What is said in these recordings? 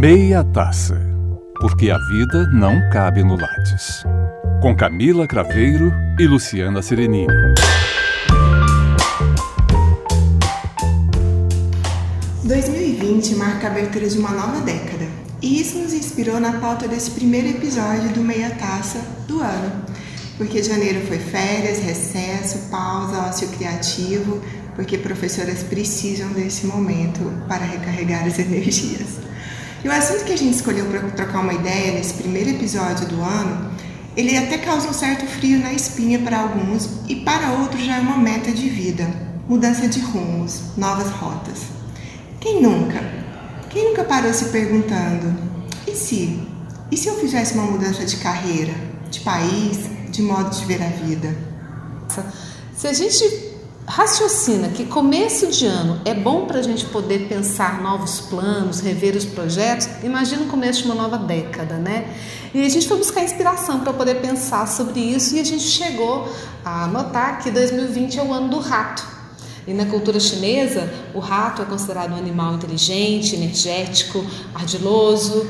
Meia Taça, porque a vida não cabe no Lattes. Com Camila Craveiro e Luciana Serenini. ...2020 marca a abertura de uma nova década. E isso nos inspirou na pauta desse primeiro episódio do Meia Taça do ano. Porque janeiro foi férias, recesso, pausa, ócio criativo, porque professoras precisam desse momento para recarregar as energias. E o assunto que a gente escolheu para trocar uma ideia nesse primeiro episódio do ano, ele até causa um certo frio na espinha para alguns e para outros já é uma meta de vida, mudança de rumos, novas rotas. Quem nunca? Quem nunca parou se perguntando: e se? E se eu fizesse uma mudança de carreira, de país, de modo de ver a vida? Se a gente raciocina que começo de ano é bom para a gente poder pensar novos planos, rever os projetos, imagina o começo de uma nova década, né? E a gente foi buscar inspiração para poder pensar sobre isso e a gente chegou a notar que 2020 é o ano do rato. E na cultura chinesa, o rato é considerado um animal inteligente, energético, ardiloso,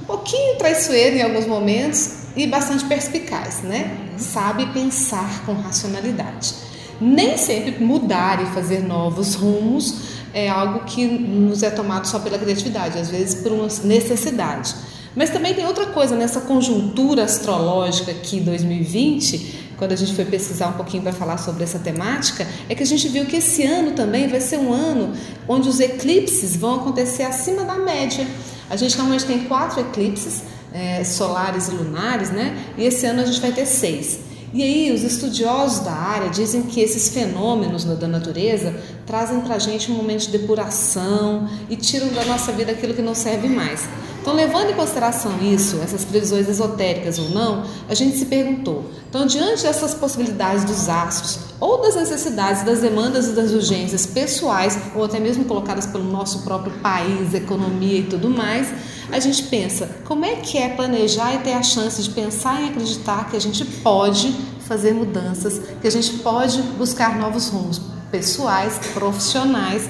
um pouquinho traiçoeiro em alguns momentos e bastante perspicaz, né? Sabe pensar com racionalidade. Nem sempre mudar e fazer novos rumos é algo que nos é tomado só pela criatividade, às vezes por uma necessidade. Mas também tem outra coisa nessa conjuntura astrológica aqui 2020, quando a gente foi pesquisar um pouquinho para falar sobre essa temática, é que a gente viu que esse ano também vai ser um ano onde os eclipses vão acontecer acima da média. A gente normalmente tem quatro eclipses é, solares e lunares, né? E esse ano a gente vai ter seis. E aí, os estudiosos da área dizem que esses fenômenos da natureza trazem para a gente um momento de depuração e tiram da nossa vida aquilo que não serve mais. Então, levando em consideração isso, essas previsões esotéricas ou não, a gente se perguntou: então, diante dessas possibilidades dos astros, ou das necessidades, das demandas e das urgências pessoais, ou até mesmo colocadas pelo nosso próprio país, economia e tudo mais, a gente pensa como é que é planejar e ter a chance de pensar e acreditar que a gente pode fazer mudanças, que a gente pode buscar novos rumos pessoais, profissionais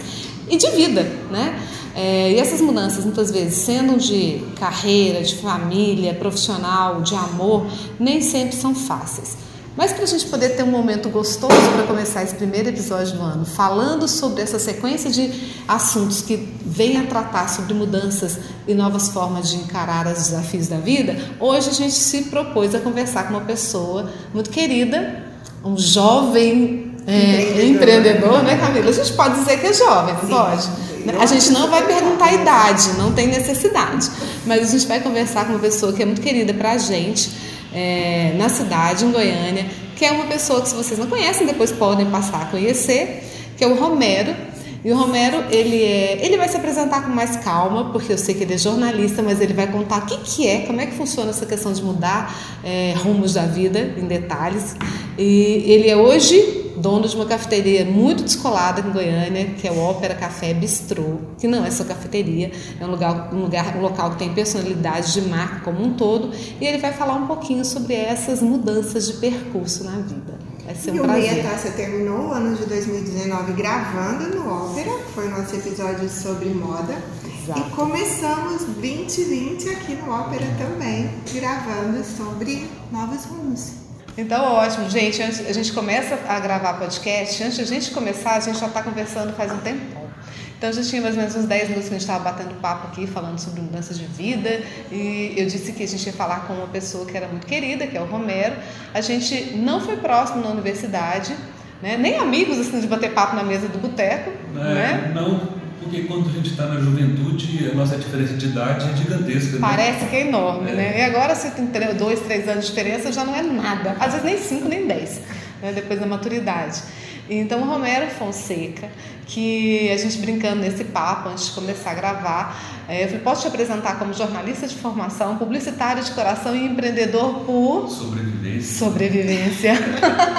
e de vida, né? É, e essas mudanças, muitas vezes, sendo de carreira, de família, profissional, de amor, nem sempre são fáceis. Mas para a gente poder ter um momento gostoso para começar esse primeiro episódio do ano, falando sobre essa sequência de assuntos que vem a tratar sobre mudanças e novas formas de encarar os desafios da vida, hoje a gente se propôs a conversar com uma pessoa muito querida, um jovem é, empreendedor, né, Camila? A gente pode dizer que é jovem, Sim. pode? A gente não vai perguntar a idade, não tem necessidade, mas a gente vai conversar com uma pessoa que é muito querida para a gente é, na cidade, em Goiânia, que é uma pessoa que se vocês não conhecem, depois podem passar a conhecer, que é o Romero. E o Romero, ele, é, ele vai se apresentar com mais calma, porque eu sei que ele é jornalista, mas ele vai contar o que, que é, como é que funciona essa questão de mudar é, rumos da vida em detalhes. E ele é hoje dono de uma cafeteria muito descolada em Goiânia, que é o Ópera Café Bistrô, que não é só cafeteria, é um lugar, um lugar, um local que tem personalidade de marca como um todo, e ele vai falar um pouquinho sobre essas mudanças de percurso na vida. Vai ser um e prazer. o Meia Taça terminou o ano de 2019 gravando no Ópera, foi o nosso episódio sobre moda. Exato. E começamos 2020 aqui no Ópera também, gravando sobre novos rumos. Então, ótimo. Gente, a gente começa a gravar podcast, antes de a gente começar, a gente já está conversando faz um tempão. Então, já tinha mais ou menos uns 10 minutos que a gente estava batendo papo aqui, falando sobre mudança de vida. E eu disse que a gente ia falar com uma pessoa que era muito querida, que é o Romero. A gente não foi próximo na universidade, né? nem amigos, assim, de bater papo na mesa do boteco. É, né? Não, porque quando a gente está na juventude, a nossa diferença de idade é gigantesca. Né? Parece que é enorme, é. né? E agora, se tem dois, três anos de diferença, já não é nada. Às vezes nem cinco, nem dez, né? depois da maturidade. Então, o Romero Fonseca, que a gente brincando nesse papo antes de começar a gravar, é, eu falei, posso te apresentar como jornalista de formação, publicitário de coração e empreendedor por... Sobrevivência. Sobrevivência.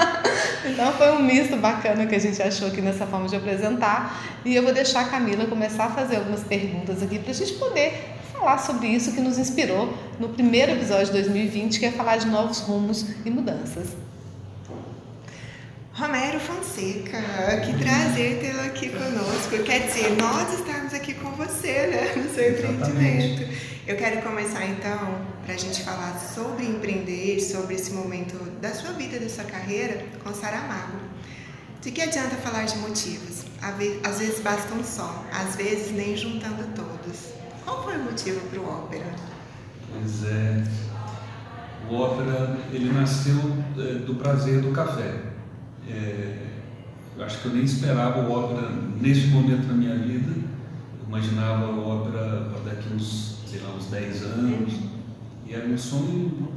então, foi um misto bacana que a gente achou aqui nessa forma de apresentar. E eu vou deixar a Camila começar a fazer algumas perguntas aqui para a gente poder falar sobre isso que nos inspirou no primeiro episódio de 2020, que é falar de novos rumos e mudanças. Romero Fonseca, que prazer tê-lo aqui conosco. Quer dizer, nós estamos aqui com você, né, no seu empreendimento. Eu quero começar então para a gente falar sobre empreender, sobre esse momento da sua vida, da sua carreira, com Saramago. De que adianta falar de motivos? Às vezes basta um só, às vezes nem juntando todos. Qual foi o motivo para o ópera? Pois é, o ópera ele nasceu é, do prazer do café. É, eu acho que eu nem esperava o ópera neste momento da minha vida. Eu imaginava o ópera daqui uns, sei lá, uns 10 anos. E era um sonho.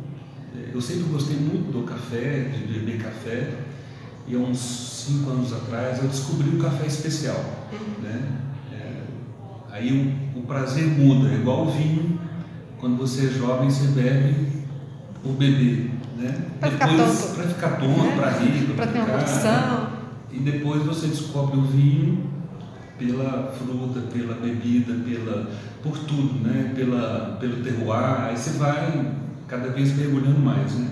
É, eu sempre gostei muito do café, de beber café. E há uns 5 anos atrás eu descobri o café especial. Né? É, aí o, o prazer muda, é igual o vinho. Quando você é jovem, você bebe por beber. Né? Para ficar tonto. Para ficar tonto, né? para rir, para ter uma opção. E depois você descobre o vinho pela fruta, pela bebida, pela, por tudo, né? pela, pelo terroir. Aí você vai cada vez mergulhando mais. Né?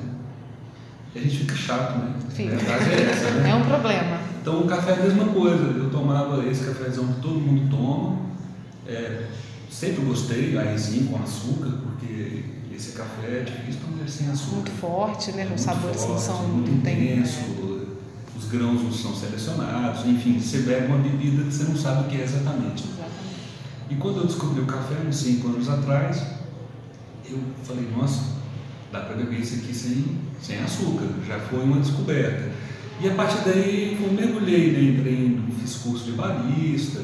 E a gente fica chato, né? Fica. A verdade é essa, né? É um problema. Então o café é a mesma coisa. Eu tomava esse cafezão que todo mundo toma. É, sempre gostei, aí sim, com açúcar, porque esse café é difícil mulher sem açúcar. Muito forte, né? É Os sabores forte, não são muito intenso, os grãos não são selecionados, enfim, você bebe uma bebida que você não sabe o que é exatamente. Exatamente. E quando eu descobri o café, uns 5 anos atrás, eu falei, nossa, dá para beber isso aqui sem, sem açúcar, já foi uma descoberta. E a partir daí eu mergulhei, né? entrei, fiz curso de barista,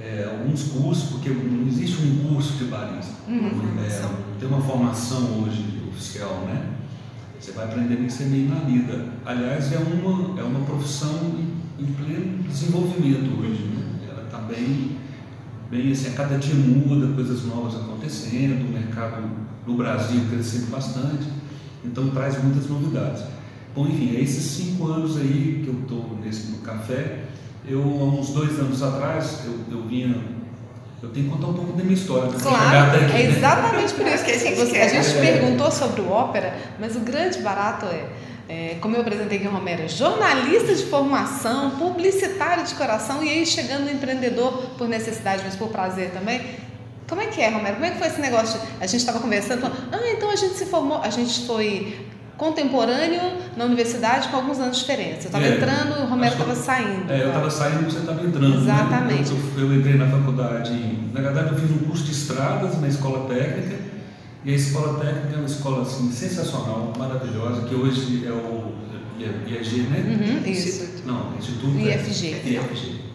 é, alguns cursos, porque não existe um curso de barista. Uhum, é, tem uma formação hoje oficial, né? Você vai aprender a ser meio na vida. Aliás, é uma, é uma profissão em pleno desenvolvimento hoje. Né? Ela está bem, bem assim, a cada dia muda, coisas novas acontecendo, o mercado no Brasil crescendo bastante, então traz muitas novidades. Bom, enfim, é esses cinco anos aí que eu estou nesse no café, eu, há uns dois anos atrás, eu, eu vinha. Eu tenho que contar um pouco da minha história. Claro, aqui, é exatamente por isso que a gente, a gente perguntou sobre o ópera, mas o grande barato é, é, como eu apresentei aqui o Romero, jornalista de formação, publicitário de coração e aí chegando no empreendedor por necessidade, mas por prazer também. Como é que é, Romero? Como é que foi esse negócio? A gente estava conversando, falando, ah, então a gente se formou, a gente foi contemporâneo na universidade com alguns anos de diferença. Eu estava é, entrando e o Romero estava saindo. É, eu estava saindo e você estava entrando. Né? Exatamente. Né? Eu, eu, entrei na faculdade, na verdade eu fiz um curso de estradas na escola técnica, e a escola técnica é uma escola assim, sensacional, maravilhosa, que hoje é o IEG, né? Uhum, isso. Não, Instituto IFG. É, IFG.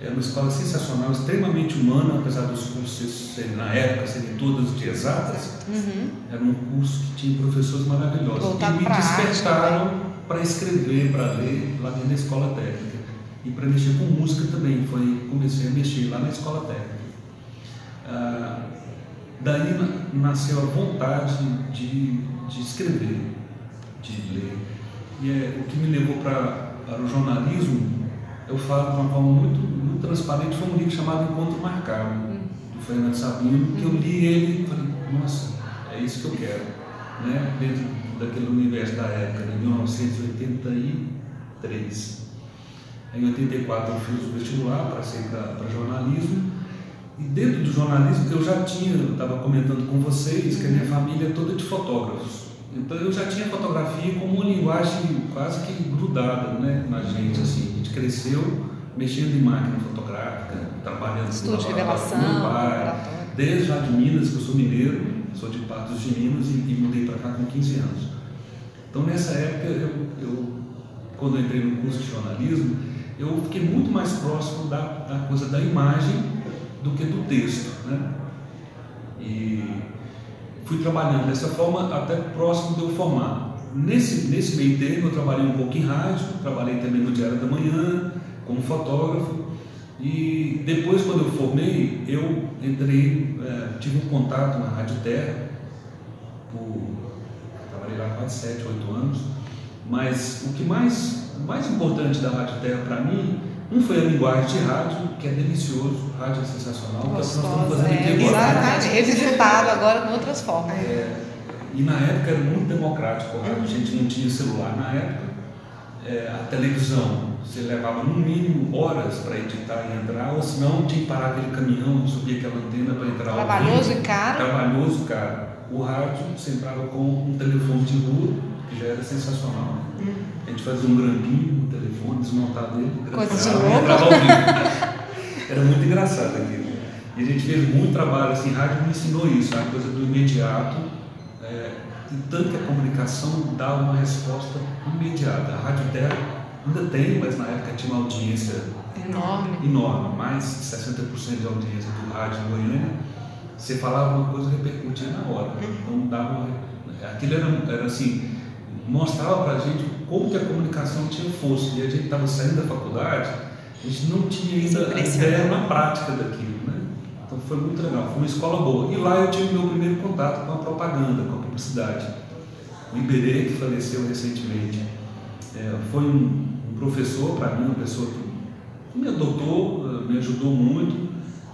É uma escola sensacional, extremamente humana, apesar dos cursos serem, na época serem todas de exatas. Uhum. Era um curso que tinha professores maravilhosos. Voltado e me despertaram para escrever, para ler lá dentro da escola técnica. E para mexer com música também. Foi, comecei a mexer lá na escola técnica. Ah, daí nasceu a vontade de, de escrever, de ler. E é, o que me levou para, para o jornalismo, eu falo de uma forma muito transparente foi um livro chamado Encontro Marcado, hum. do Fernando Sabino, que eu li ele e falei, nossa, é isso que eu quero. Né? Dentro daquele universo da época, de 1983. Em 84 eu fiz o vestibular para ser para jornalismo. E dentro do jornalismo eu já tinha, eu estava comentando com vocês que a minha família é toda de fotógrafos. Então eu já tinha fotografia como uma linguagem quase que grudada né, na gente. Assim. A gente cresceu mexendo em máquina fotográfica, trabalhando Estúdio de revelação, meu pai, desde lá de Minas, que eu sou mineiro, sou de Patos de Minas e, e mudei para cá com 15 anos. Então nessa época, eu, eu, quando eu entrei no curso de jornalismo, eu fiquei muito mais próximo da, da coisa da imagem do que do texto. Né? E fui trabalhando dessa forma até próximo de eu formar. Nesse, nesse meio termo eu trabalhei um pouco em rádio, trabalhei também no Diário da Manhã, como fotógrafo. E depois, quando eu formei, eu entrei, é, tive um contato na Rádio Terra, por, trabalhei lá quase 7, 8 anos, mas o que mais, mais importante da Rádio Terra para mim, não foi a linguagem de rádio, que é delicioso, rádio é sensacional, que é que nós estamos fazendo aqui agora. Exatamente, revisitado agora com outras formas. É, e na época era muito democrático, a gente não tinha celular na época, é, a televisão, você levava no mínimo horas para editar e entrar, ou senão tinha que parar aquele caminhão, subir aquela antena para entrar Trabalhoso e caro. Trabalhoso e caro. O rádio você entrava com um telefone de rua, que já era sensacional. Hum. A gente fazia um grampinho no telefone, desmontava ele, Coisa de louco. Era muito engraçado aquilo. E a gente fez muito trabalho, assim, rádio me ensinou isso, a coisa do imediato, é, tanto que a comunicação dá uma resposta imediata. A Rádio Terra ainda tem, mas na época tinha uma audiência enorme, enorme mais de 60% de audiência do rádio em Goiânia. Você falava uma coisa repercutia na hora. Então dava uma, aquilo era, era assim, mostrava para a gente como que a comunicação tinha força. E a gente estava saindo da faculdade, a gente não tinha ainda a ideia na prática daquilo. Então foi muito legal, foi uma escola boa. E lá eu tive meu primeiro contato com a propaganda, com a publicidade. O Iberê, que faleceu recentemente, é, foi um, um professor para mim, uma pessoa que me adotou, me ajudou muito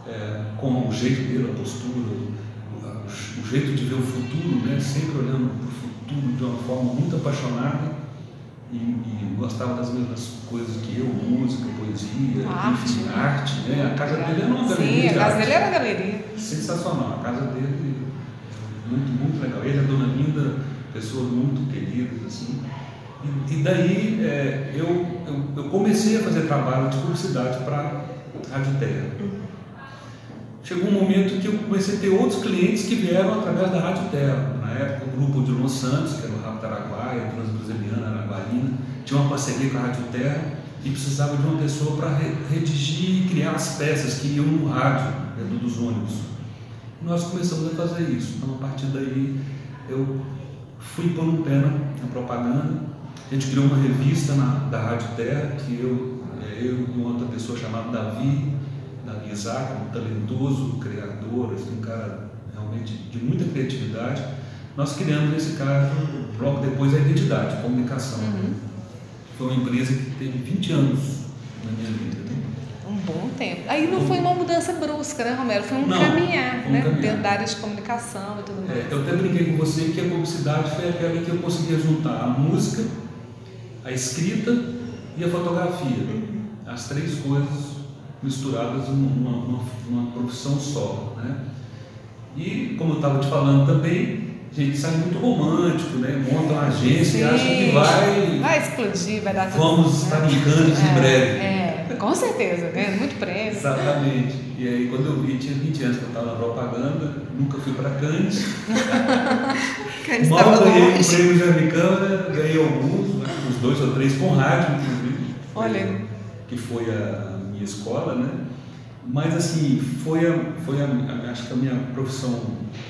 é, com o jeito dele, a postura, o, o, jeito de ver o futuro, né? sempre olhando para o futuro de uma forma muito apaixonada e, e, gostava das mesmas coisas que eu, música, poesia, arte, enfim, arte né? A casa dele era uma galeria. Sim, a casa dele era galeria. Sensacional, a casa dele muito, muito legal. Ele a dona Linda, pessoas muito queridas, assim. E, e daí é, eu, eu, eu, comecei a fazer trabalho de publicidade para a Rádio Terra. Chegou um momento que eu comecei a ter outros clientes que vieram através da Rádio Terra. Na época, o grupo de Los Santos, que era o Rápido Araguaia, Transbrasiliana, Araguaína, tinha uma parceria com a Rádio Terra e precisava de uma pessoa para redigir e criar as peças que iam no rádio dentro dos ônibus. E nós começamos a fazer isso. Então, a partir daí, eu fui por um pé na propaganda. A gente criou uma revista na, da Rádio Terra, que eu, é, eu e uma outra pessoa chamada Davi Isaac, um talentoso criador, assim, um cara realmente de muita criatividade. Nós criamos esse caso, logo depois, a identidade, a comunicação. Uhum foi uma empresa que teve 20 anos na minha vida. Né? Um bom tempo. Aí não foi uma mudança brusca, né, Romero? Foi um não, caminhar, um né? Caminhar. Dentro da área de comunicação e tudo mais. É, eu até brinquei com você que a publicidade foi aquela que eu conseguia juntar a música, a escrita e a fotografia. Uhum. As três coisas misturadas numa, numa, numa profissão só. Né? E, como eu estava te falando também, gente sai muito romântico, né? Monta uma agência e acha que vai. Vai explodir, vai dar tudo. Vamos estar em Cannes é, em breve. É, com certeza, ganhando muito prêmio. Exatamente. E aí quando eu vi, tinha 20 anos que eu estava na propaganda, nunca fui para Cannes. Cannes Mal ganhei um prêmio de Câmara, ganhei alguns, né? uns dois ou três com rádio, inclusive. Olha. Que foi a escola, né? Mas assim, foi, a, foi a, acho que a minha profissão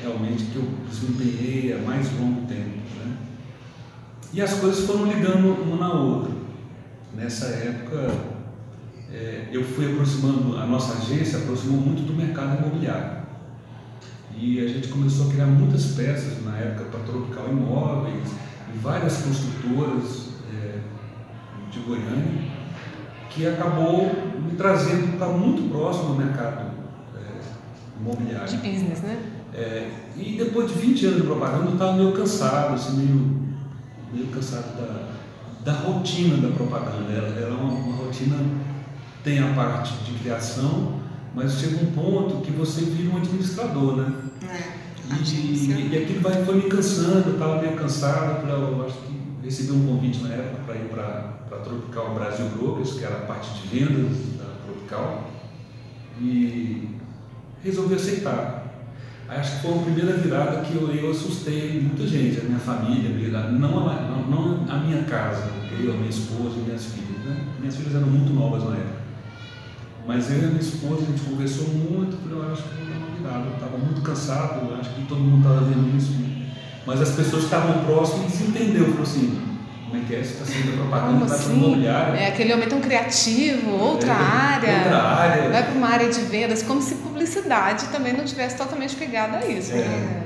realmente que eu desempenhei há mais longo tempo. Né? E as coisas foram ligando uma na outra. Nessa época, é, eu fui aproximando, a nossa agência aproximou muito do mercado imobiliário. E a gente começou a criar muitas peças na época para Tropical Imóveis e várias construtoras é, de Goiânia que acabou me trazendo para muito próximo do mercado é, imobiliário. De business, né? É, e depois de 20 anos de propaganda, eu estava meio cansado, assim, meio, meio cansado da, da rotina da propaganda. Ela, ela é uma, uma rotina, tem a parte de criação, mas chega um ponto que você vira um administrador, né? É. E, e, e aquilo vai, foi me cansando, eu estava meio cansado, eu acho que recebi um convite na época para ir para a Tropical Brasil Brokers, que era a parte de vendas da Tropical, e resolvi aceitar. Acho que foi a primeira virada que eu, eu assustei muita gente, a minha família, não a, não, não a minha casa, eu, a minha esposa e minhas filhas. Né? Minhas filhas eram muito novas na época. Mas eu e a minha esposa, a gente conversou muito, falei, eu acho que dar uma virada. Eu estava muito cansado, acho que todo mundo estava vendo isso. Mas as pessoas que estavam próximas entenderam, falou assim, como é que é? Você está sendo propaganda, está sendo imobiliário. É, aquele homem tão criativo, outra é, área. Outra área. Vai para uma área de vendas, como se publicidade também não tivesse totalmente pegada a isso. É. Né?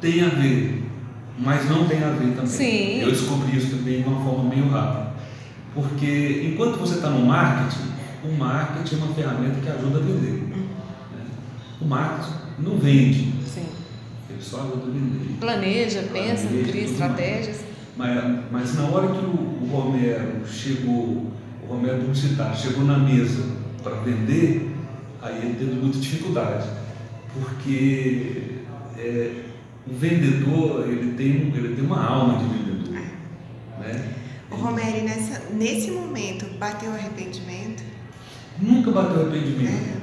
Tem a ver, mas não tem a ver também. Sim. Eu descobri isso também de uma forma meio rápida. Porque enquanto você está no marketing, o marketing é uma ferramenta que ajuda a vender. Né? O marketing não vende. Vender. Planeja, pensa, cria estratégias. Mas, mas na hora que o, o Romero chegou, o Romero publicitário chegou na mesa para vender, aí ele teve muita dificuldade, porque é, o vendedor ele tem, ele tem uma alma de vendedor. Né? O Romero, nessa, nesse momento, bateu arrependimento? Nunca bateu arrependimento. É.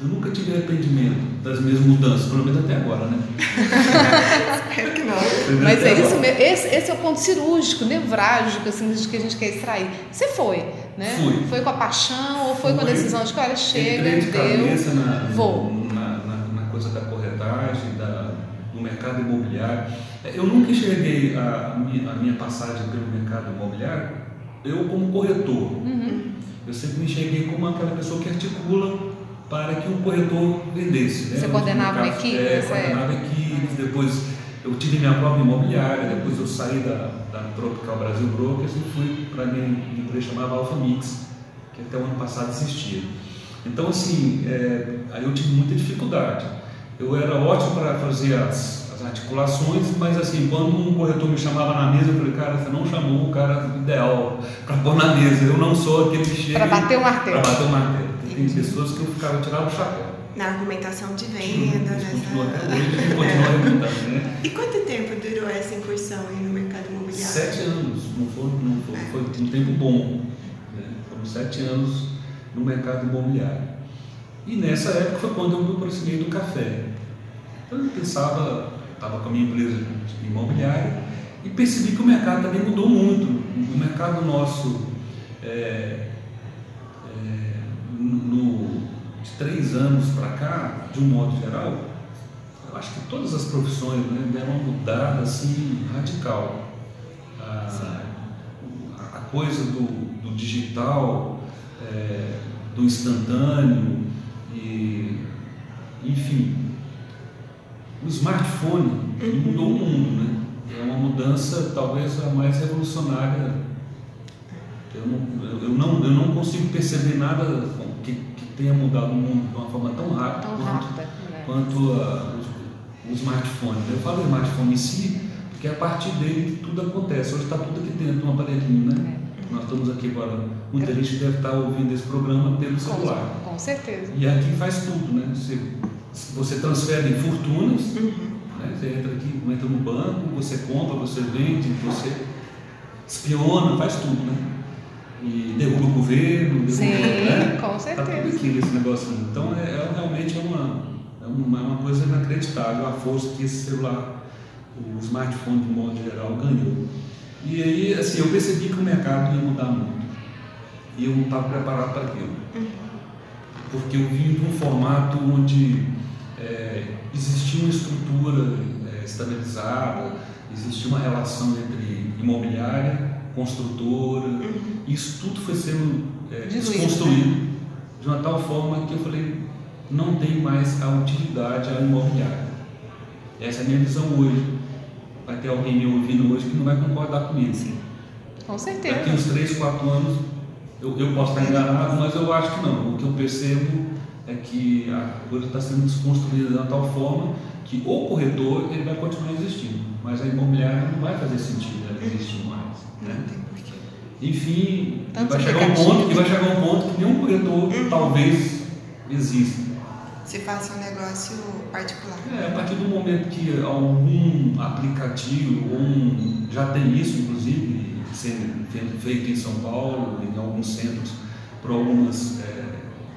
Eu nunca tive arrependimento das minhas mudanças, pelo menos até agora, né? Espero que não. Mas é isso mesmo. Esse, esse, é o ponto cirúrgico, nevrágico, assim, que a gente quer extrair. Você foi, né? Fui. Foi com a paixão ou foi, com a decisão de que, olha, chega, Entrei de deu, cabeça na, vou. Na, na, na, coisa da corretagem, da, no mercado imobiliário. Eu nunca enxerguei a, a, minha, a minha passagem pelo mercado imobiliário, eu como corretor. Uhum. Eu sempre me enxerguei como aquela pessoa que articula para que o corretor vendesse. Né? Você coordenava uma equipe? É, coordenava equipes, depois eu tive minha própria imobiliária, depois eu saí da, da Tropical Brasil Brokers e fui para a minha empresa chamada Alpha Mix, que até o ano passado existia. Então, assim, é, aí eu tive muita dificuldade. Eu era ótimo para fazer as, as articulações, mas assim, quando um corretor me chamava na mesa, eu falei, cara, você não chamou o cara ideal para pôr na mesa. Eu não sou aquele que chega. Para bater o martelo. Para bater o martelo. Tem pessoas que eu ficava tirando o chapéu. Na argumentação de venda, né? Continua até hoje continua argumentando, né? E quanto tempo durou essa incursão aí no mercado imobiliário? Sete anos, não foi, não foi, é. foi um tempo bom. Né? Foram sete anos no mercado imobiliário. E nessa época foi quando eu me aproximei do café. Então eu pensava, estava com a minha empresa imobiliária e percebi que o mercado também mudou muito. O mercado nosso é, de três anos para cá, de um modo geral, eu acho que todas as profissões né, deram uma mudada assim radical. A, a coisa do, do digital, é, do instantâneo, e, enfim, o smartphone uhum. mudou o mundo, né? É uma mudança talvez a mais revolucionária eu não, eu não, eu não consigo perceber nada tenha mudado o mundo de uma forma tão rápida tão quanto, rápida, né? quanto a, o, o, smartphone. Eu falo smartphone em si, porque é a partir dele que tudo acontece. Hoje está tudo aqui dentro de um aparelhinho, né? É. Nós estamos aqui agora, muita é. gente deve estar ouvindo esse programa pelo celular. Com, com certeza. E aqui faz tudo, né? Você, você transfere fortunas, uhum. né? você entra aqui, entra no banco, você compra, você vende, você espiona, faz tudo, né? E derruba o governo, derruba, Sim, né? com certeza. Tá tudo aqui nesse negócio. Então, é, é realmente é uma, é uma, é uma coisa inacreditável a força que esse celular, o smartphone de modo geral, ganhou. E aí, assim, eu percebi que o mercado ia mudar muito. E eu não estava preparado para aquilo. Uhum. Porque eu vim de um formato onde é, existia uma estrutura é, estabilizada, existia uma relação entre imobiliária construtora, uhum. isso tudo foi sendo é, desconstruído né? de uma tal forma que eu falei, não tem mais a utilidade à imobiliária. Essa é a minha visão hoje. Vai ter alguém me ouvindo hoje que não vai concordar comigo. Sim. Com certeza. Daqui uns 3, 4 anos, eu, eu posso estar enganado, mas eu acho que não. O que eu percebo é que a coisa está sendo desconstruída de uma tal forma que o corretor ele vai continuar existindo, mas a imobiliária não vai fazer sentido ela existir mais. Né? Enfim, vai chegar, um ponto, e vai chegar um ponto que nenhum corretor uhum. talvez exista. Se faça um negócio particular. É, a partir do momento que algum aplicativo, um, já tem isso, inclusive, sendo feito em São Paulo, em alguns centros, por algumas é,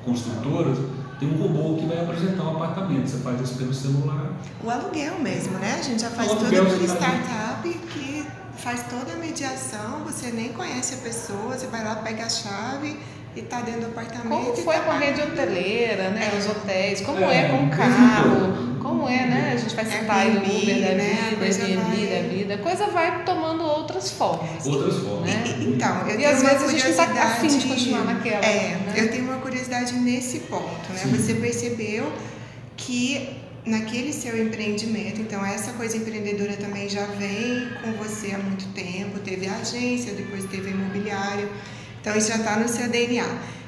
construtoras, tem um robô que vai apresentar um apartamento. Você faz isso pelo celular. O aluguel mesmo, né? A gente já faz tudo por startup que faz toda a mediação, você nem conhece a pessoa, você vai lá, pega a chave e está dentro do apartamento. Como foi tá com a rede hoteleira, né? É. Os hotéis, como é, é com o carro, como é, né? A gente vai citar aí o Uber da né? vida, Airbnb vai... da vida, a coisa vai tomando outras formas. Outras formas. Né? E, então, eu e às vezes a gente está afim de continuar naquela. É, né? eu tenho uma curiosidade nesse ponto, né? Sim. Você percebeu que naquele seu empreendimento. Então, essa coisa empreendedora também já vem com você há muito tempo. Teve a agência, depois teve a imobiliária. Então, isso já está no seu DNA.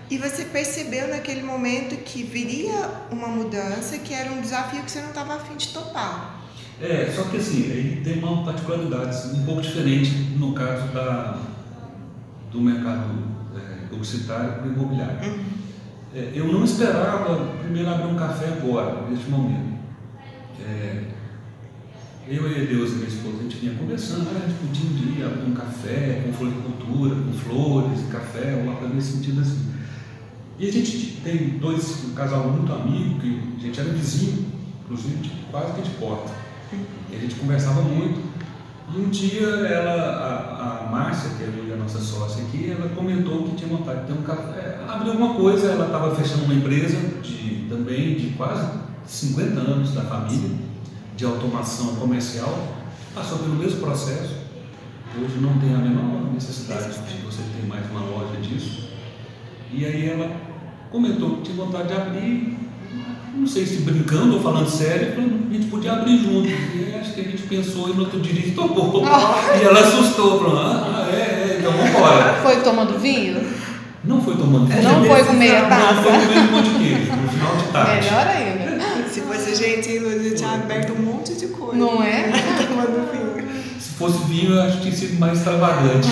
E você percebeu naquele momento que viria uma mudança que era um desafio que você não estava afim de topar. É, só que assim, ele tem uma particularidade assim, um pouco diferente no caso da, do mercado é, publicitário para o imobiliário. Uhum. É, eu não esperava primeiro abrir um café agora, neste momento. É, eu e Deus, minha esposa, a gente vinha conversando, ah, podia um dia um café com floricultura, com flores, café, uma coisa nesse sentido assim. E a gente tem dois, um casal muito amigo, que a gente era vizinho, inclusive quase que de porta. E a gente conversava muito. E um dia ela, a, a Márcia, que é a nossa sócia aqui, ela comentou que tinha vontade de ter um café. Abriu alguma coisa, ela estava fechando uma empresa de, também de quase 50 anos da família, de automação comercial, passou pelo mesmo processo. Hoje não tem a menor necessidade de você ter mais uma loja disso. E aí ela comentou que tinha vontade de abrir não sei se brincando ou falando sério, a gente podia abrir junto. E acho que a gente pensou e no outro dia a gente topou. E ela assustou, falou, ah, é, é, então vamos embora. Foi tomando vinho? Não foi tomando vinho. Não foi com meia taça? Não, foi comendo um monte de queijo, no final de tarde. Melhor ainda. Fosse gente, a gente tinha aberto um monte de coisa. Não é? tomando vinho. Se fosse vinho, eu acho que tinha sido mais extravagante.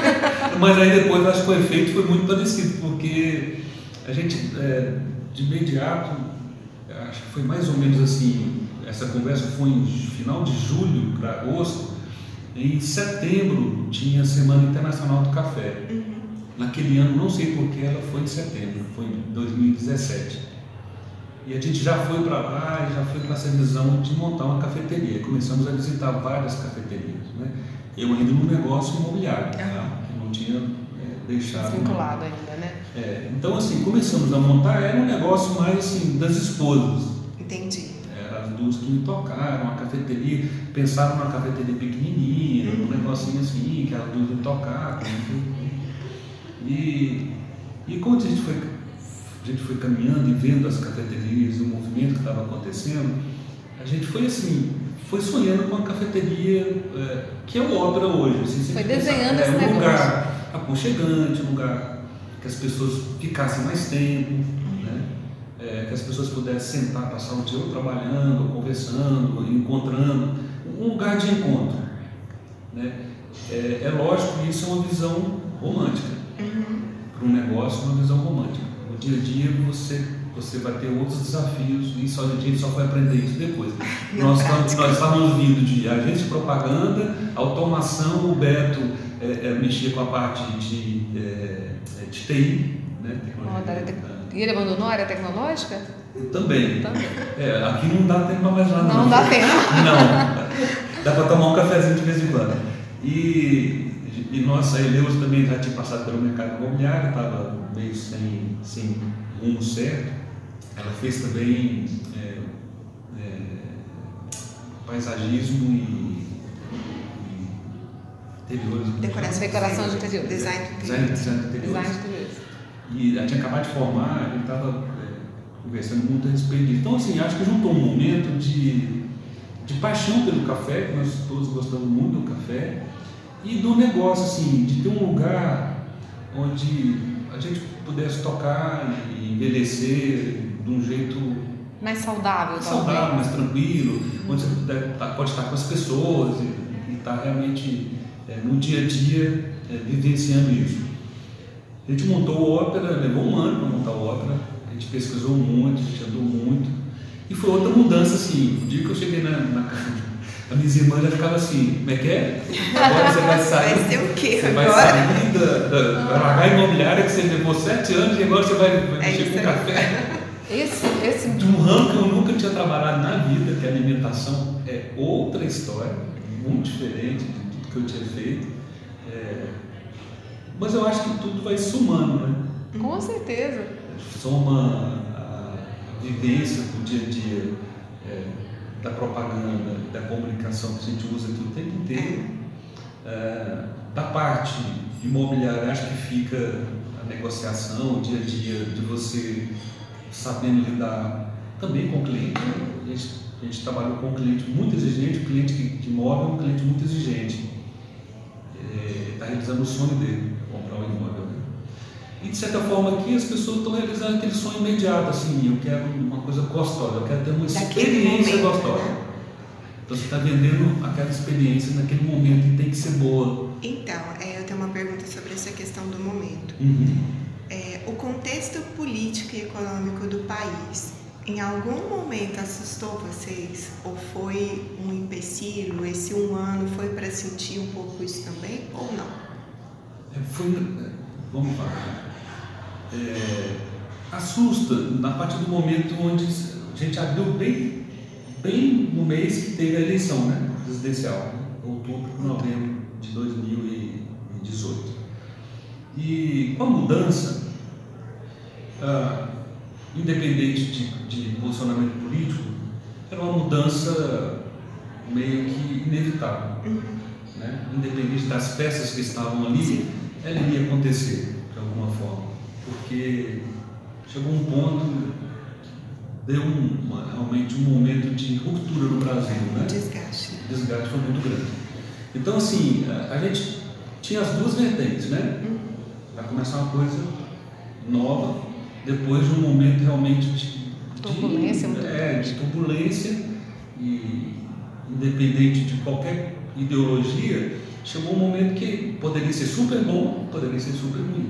Mas aí depois, acho que o efeito foi muito parecido, porque a gente, é, de imediato, acho que foi mais ou menos assim, essa conversa foi em final de julho para agosto, em setembro tinha a Semana Internacional do Café. Uhum. Naquele ano, não sei porquê, ela foi em setembro, foi em 2017. E a gente já foi para lá e já foi com essa visão de montar uma cafeteria. Começamos a visitar várias cafeterias. Né? Eu ainda no negócio imobiliário, tá? não tinha é, deixado. Desvinculado ainda, né? É, então, assim, começamos a montar, era um negócio mais assim, das esposas. Entendi. Eram as duas que me tocaram, a cafeteria, pensaram numa cafeteria pequenininha, uhum. um negocinho assim, que elas duas me tocaram. E, e como a gente, foi, a gente foi caminhando e vendo as cafeterias, o movimento que estava acontecendo, a gente foi assim, foi sonhando com a cafeteria é, que é o Ópera hoje. Assim, foi desenhando pensar, esse é, um lugar aconchegante, um lugar que as pessoas ficassem mais tempo, né? É, que as pessoas pudessem sentar, passar o dia ou trabalhando, ou conversando, encontrando, um lugar de encontro. Né? É, é lógico que isso é uma visão romântica. Uhum. Para um negócio, é uma visão romântica. No dia a dia você, você vai ter outros desafios e só a gente só vai aprender isso depois. Nós estamos, nós estávamos vindo de agência de propaganda, automação, o Beto é, é, mexia com a parte de, é, de TI, né? E ele abandonou a área tecnológica? Eu também. Também. É, aqui não dá tempo para mais nada. Não, não dá tempo. Não. Dá para tomar um cafezinho de vez em quando. E, e nossa, Eleus também já tinha passado pelo mercado imobiliário, estava meio sem, sem rumo certo. Ela fez também é, é, paisagismo e, e interiores. Decoração, Decoração de interior. Design de Design, interior. design de interiores. Design de interiores. E ela tinha acabado de formar, gente estava é, conversando muito a respeito disso. Então, assim, acho que juntou um momento de, de paixão pelo café, que nós todos gostamos muito do café, e do negócio, assim, de ter um lugar onde a gente pudesse tocar e envelhecer de um jeito Mais saudável, mais talvez. saudável, mais tranquilo, onde você puder, tá- pode estar com as pessoas e estar realmente é, no dia a dia é, vivenciando isso. A gente montou o ópera, levou um ano para montar o ópera, a gente pesquisou muito, a gente andou muito. E foi outra mudança, assim, o dia que eu cheguei na, na casa, a minha irmã já ficava assim, como é que é? Agora você vai sair. Vai ser o quê Você vai agora? sair da, da, vai largar a imobiliária que você levou sete anos e agora você vai, vai É mexer com café. Esse, esse De um ramo que eu nunca tinha trabalhado na vida, que a alimentação é outra história, muito diferente de tudo que eu tinha feito. É, mas eu acho que tudo vai somando, né? com certeza. Soma a, a vivência do dia a dia, é, da propaganda, da comunicação que a gente usa aqui o tempo inteiro. É, da parte imobiliária, acho que fica a negociação, o dia a dia de você sabendo lidar também com o cliente. A gente, a gente trabalhou com um cliente muito exigente, um cliente que, de imóvel é um cliente muito exigente. Está realizando o sonho dele, comprar um imóvel. né? E de certa forma aqui as pessoas estão realizando aquele sonho imediato, assim, eu quero uma coisa gostosa, eu quero ter uma experiência momento, gostosa. né? Então você está vendendo aquela experiência naquele momento e tem que ser boa. Então, é, eu tenho uma pergunta sobre essa questão do momento. Uhum. É, o contexto político e econômico do país, em algum momento assustou vocês? Ou foi um empecilho? Esse um ano foi para sentir um pouco isso também? Ou não? É, foi, vamos lá. É, assusta na partir do momento onde a gente abriu bem, bem no mês que teve a eleição né, presidencial, né, outubro, novembro de 2018. E com a mudança, ah, independente de, de posicionamento político, era uma mudança meio que inevitável. Né? Independente das peças que estavam ali, ela iria acontecer de alguma forma. Porque chegou um ponto, deu um- uma- realmente um momento de ruptura no Brasil. Né? desgaste. o desgaste foi muito grande. Então, assim, a, a gente tinha as duas vertentes, né? Uhum. Vai começar uma coisa nova, depois de um momento realmente de, de- Turbulência muito é, de turbulência e independente de qualquer ideologia, chegou um momento que poderia ser super bom, poderia ser super ruim.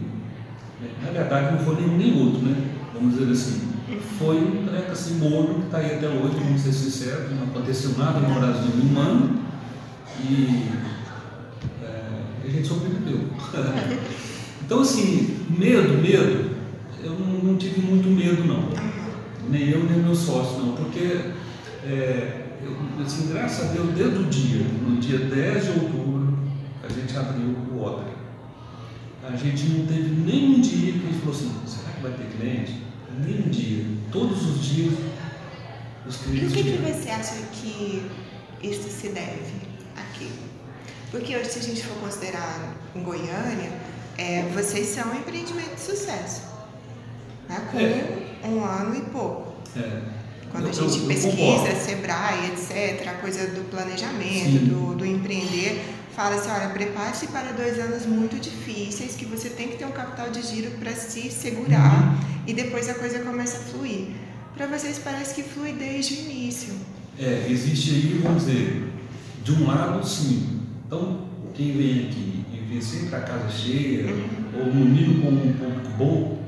Na verdade, não foi nenhum nem outro, né? Vamos dizer assim. Foi um treco assim, morno que está aí até hoje, vamos ser sinceros, não aconteceu nada no Brasil em um ano e é, a gente sobreviveu. então, assim, medo, medo, eu não, não tive muito medo, não. Nem eu, nem meu sócio, não, porque, é, eu, assim, graças a Deus, desde o dia, no dia 10 de outubro, a gente abriu o Odre. A gente não teve nenhum dia que a gente falou assim, será que vai ter cliente? Nenhum dia. Todos os dias, os E o clientes que, que você acha que isso se deve aqui? Porque hoje, se a gente for considerar em Goiânia, é, vocês são um empreendimento de sucesso. Né? Com É. um ano e pouco. É. Quando a Eu- eu- gente eu pesquisa, concordo. Sebrae, etc., a coisa do planejamento, do, do empreender, fala assim, olha, prepare-se para dois anos muito difíceis, que você tem que ter um capital de giro para se segurar Uhum. e depois a coisa começa a fluir. Para vocês parece que flui desde o início. É, existe aí, vamos dizer, de um lado, sim. Então, quem vem aqui e vê sempre a casa cheia, ou no mínimo com um público bom,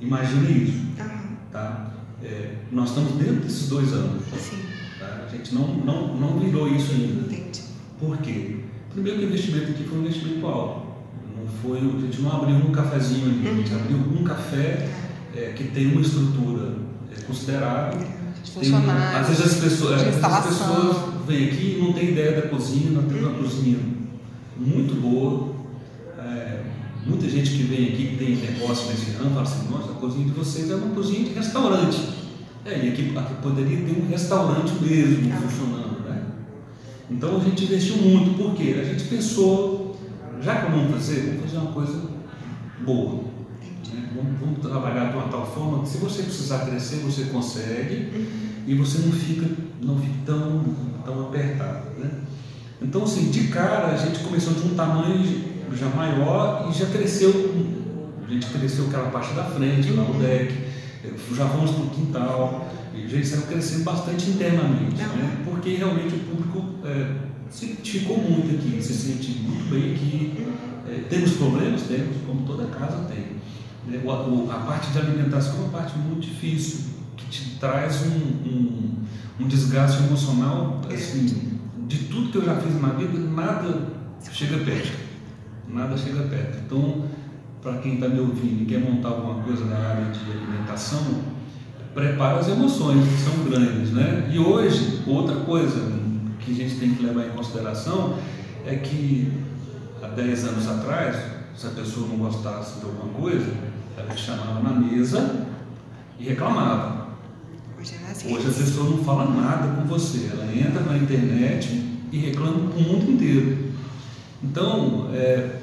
imagine isso, Aham, tá? É, nós estamos dentro desses dois anos, sim, tá? A gente não, não, não virou isso ainda. entendi. Por quê? Primeiro que o investimento aqui foi um investimento alto. Não foi, a gente não abriu um cafezinho ali, a gente abriu um café é, que tem uma estrutura é, considerável. De Tem- funcionários, às vezes as pessoas, as pessoas vêm aqui e não tem ideia da cozinha, nós temos uma cozinha muito boa. É, muita gente que vem aqui que tem negócio nesse ramo fala assim, nossa, a cozinha de vocês é uma cozinha de restaurante. É, e aqui, aqui poderia ter um restaurante mesmo funcionando? Então a gente investiu muito, porque a gente pensou, já que vamos fazer, vamos fazer uma coisa boa. né? Vamos, vamos trabalhar de uma tal forma que se você precisar crescer, você consegue e você não fica, não fica tão, tão apertado. Né? Então, assim, de cara a gente começou de um tamanho já maior e já cresceu. A gente cresceu aquela parte da frente, lá no deck, já vamos para o quintal, e gente saiu crescendo bastante internamente, né? porque realmente o público eh, se identificou muito aqui, se sente muito bem aqui. Eh, temos problemas? Temos, como toda casa tem. né? O- o- a parte de alimentação é uma parte muito difícil, que te traz um, um, um desgaste emocional, assim, de tudo que eu já fiz na vida, nada chega perto. Nada chega perto. Então, para quem está me ouvindo e quer montar alguma coisa na área de alimentação, prepara as emoções, que são grandes, né? E hoje, outra coisa que a gente tem que levar em consideração é que há 10 anos atrás, se a pessoa não gostasse de alguma coisa, ela chamava na mesa e reclamava. Hoje é nas Hoje a pessoa não fala nada com você, ela entra na internet e reclama com o mundo inteiro. Então, é,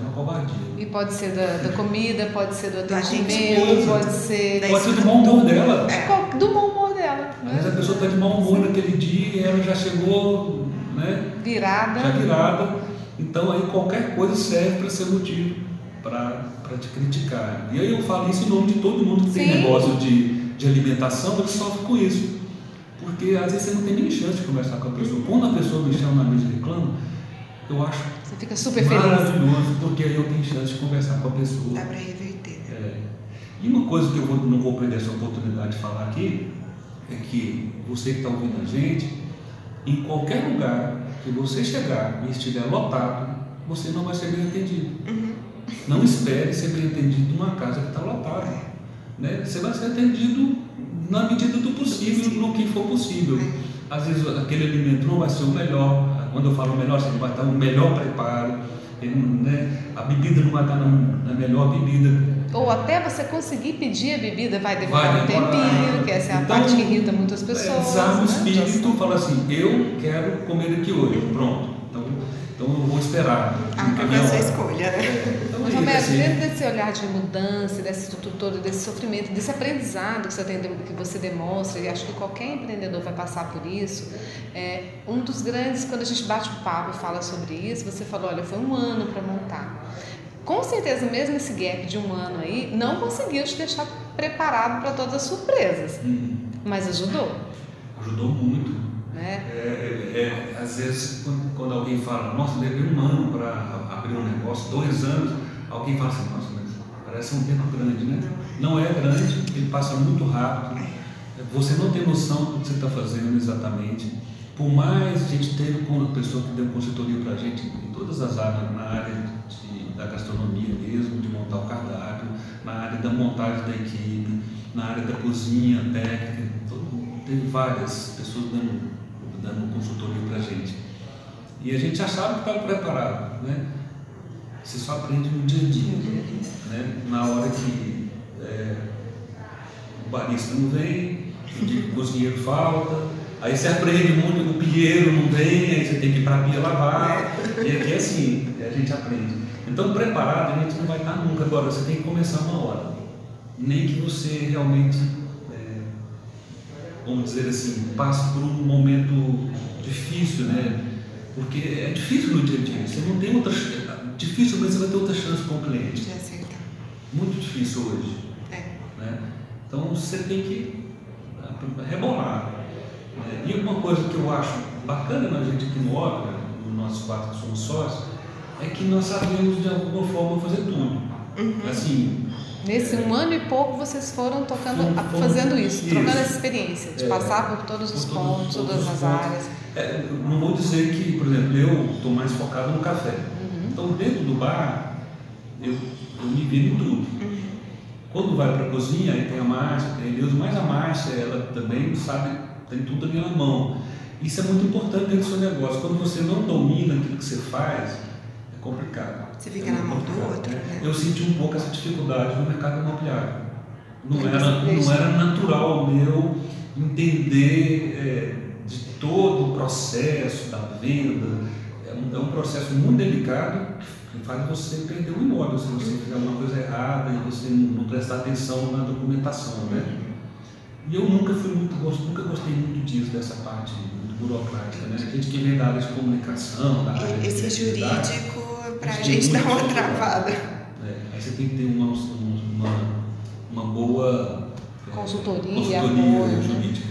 é uma covardia. E pode ser da, da comida, pode ser do atendimento, pode ser Da Pode ser do bom humor dela. de qual- do bom humor dela. Às vezes a pessoa está de mau humor naquele dia e ela já chegou né, Virada. já virada. Então aí qualquer coisa serve para ser motivo para te criticar. E aí eu falo isso em nome de todo mundo que tem Sim. negócio de, de alimentação, ele sofre com isso. Porque às vezes você não tem nem chance de conversar com a pessoa. Quando a pessoa me chama na mesa e reclama, eu acho você fica super feliz. maravilhoso, porque aí eu tenho chance de conversar com a pessoa. Dá para reverter. Né? É. E uma coisa que eu não vou perder essa oportunidade de falar aqui é que você que está ouvindo a gente, em qualquer lugar que você chegar e estiver lotado, você não vai ser bem atendido. Uhum. Não espere ser bem atendido numa casa que está lotada. Né? Você vai ser atendido na medida do possível, no que for possível. Às vezes aquele alimento não vai ser o melhor. Quando eu falo melhor, você vai estar o melhor preparo. Né? A bebida não vai estar na, melhor bebida. Ou até você conseguir pedir a bebida vai demorar Vai um tempinho, que essa é a Então, parte que irrita muitas pessoas. É, Desarma o né? espírito, fala assim, eu quero comer aqui hoje, pronto. Então, então eu vou esperar. Ah, a foi minha a sua escolha, né? É, então Mas, é Romero, assim, dentro desse olhar de mudança, desse tudo todo, desse sofrimento, desse aprendizado que você, tem, que você demonstra, e acho que qualquer empreendedor vai passar por isso, é, um dos grandes, quando a gente bate o papo e fala sobre isso, você falou, olha, foi um ano para montar. Com certeza, mesmo esse gap de um ano aí, não conseguiu te deixar preparado para todas as surpresas, hum, mas ajudou, ajudou muito. Né? É, é, é, às vezes, quando, quando alguém fala, nossa, levei um ano para abrir um negócio, dois anos, alguém fala assim, nossa, mas parece um tempo grande, né? Não é grande, ele passa muito rápido. Você não tem noção do que você está fazendo exatamente. Por mais a gente teve uma pessoa que deu consultoria para a gente em todas as áreas, na área de, da gastronomia mesmo, de montar o cardápio, na área da montagem da equipe, na área da cozinha, técnica, todo, teve várias pessoas dando, dando consultoria para a gente. E a já sabe que estava preparado, né? Você só aprende no dia a dia, né? Na hora que é, o barista não vem, o cozinheiro falta, aí você aprende muito, o pinheiro não vem, aí você tem que ir para a pia lavar, e aqui é assim, a gente aprende. Então, preparado a gente não vai estar nunca, agora você tem que começar uma hora. Nem que você realmente, vamos dizer assim, passe por um momento difícil, né? Porque é difícil no dia a dia, você não tem outra difícil, mas você vai ter outra chance com o cliente. De acertar. Muito difícil hoje. É. Né? Então você tem que rebolar. né? E uma coisa que eu acho bacana na gente aqui no Ópera, no nosso quatro que somos sócios, é que nós sabemos de alguma forma fazer tudo. Assim, Nesse um ano e pouco vocês foram tocando, fazendo isso, isso. trocando essa experiência, de É. passar por todos os Por todos- pontos, todos todas as pontos. áreas. é, não vou dizer que, por exemplo, eu estou mais focado no café. Uhum. Então dentro do bar, eu, eu me viro em tudo. Quando vai para a cozinha, aí tem a Márcia, tem Eleusa, mas a Márcia, ela também sabe, tem tudo ali na mão. Isso é muito importante dentro do seu negócio. Quando você não domina aquilo que você faz, complicado. Você fica É na muito mão do outro, né? Eu senti um pouco essa dificuldade no mercado imobiliário. Não era, não era natural meu entender é, de todo o processo da venda. É um, é um processo muito delicado que faz você perder o imóvel se você fizer alguma coisa errada e você não prestar atenção na documentação, né? E eu nunca fui muito, nunca gostei muito disso, dessa parte burocrática, né? A gente que vem da área de comunicação, da área de Esse criatividade, jurídico, pra Esse gente dar uma travada. é, aí você tem que ter uma, uma, uma boa é, Consultoria, consultoria apoio, né? jurídica.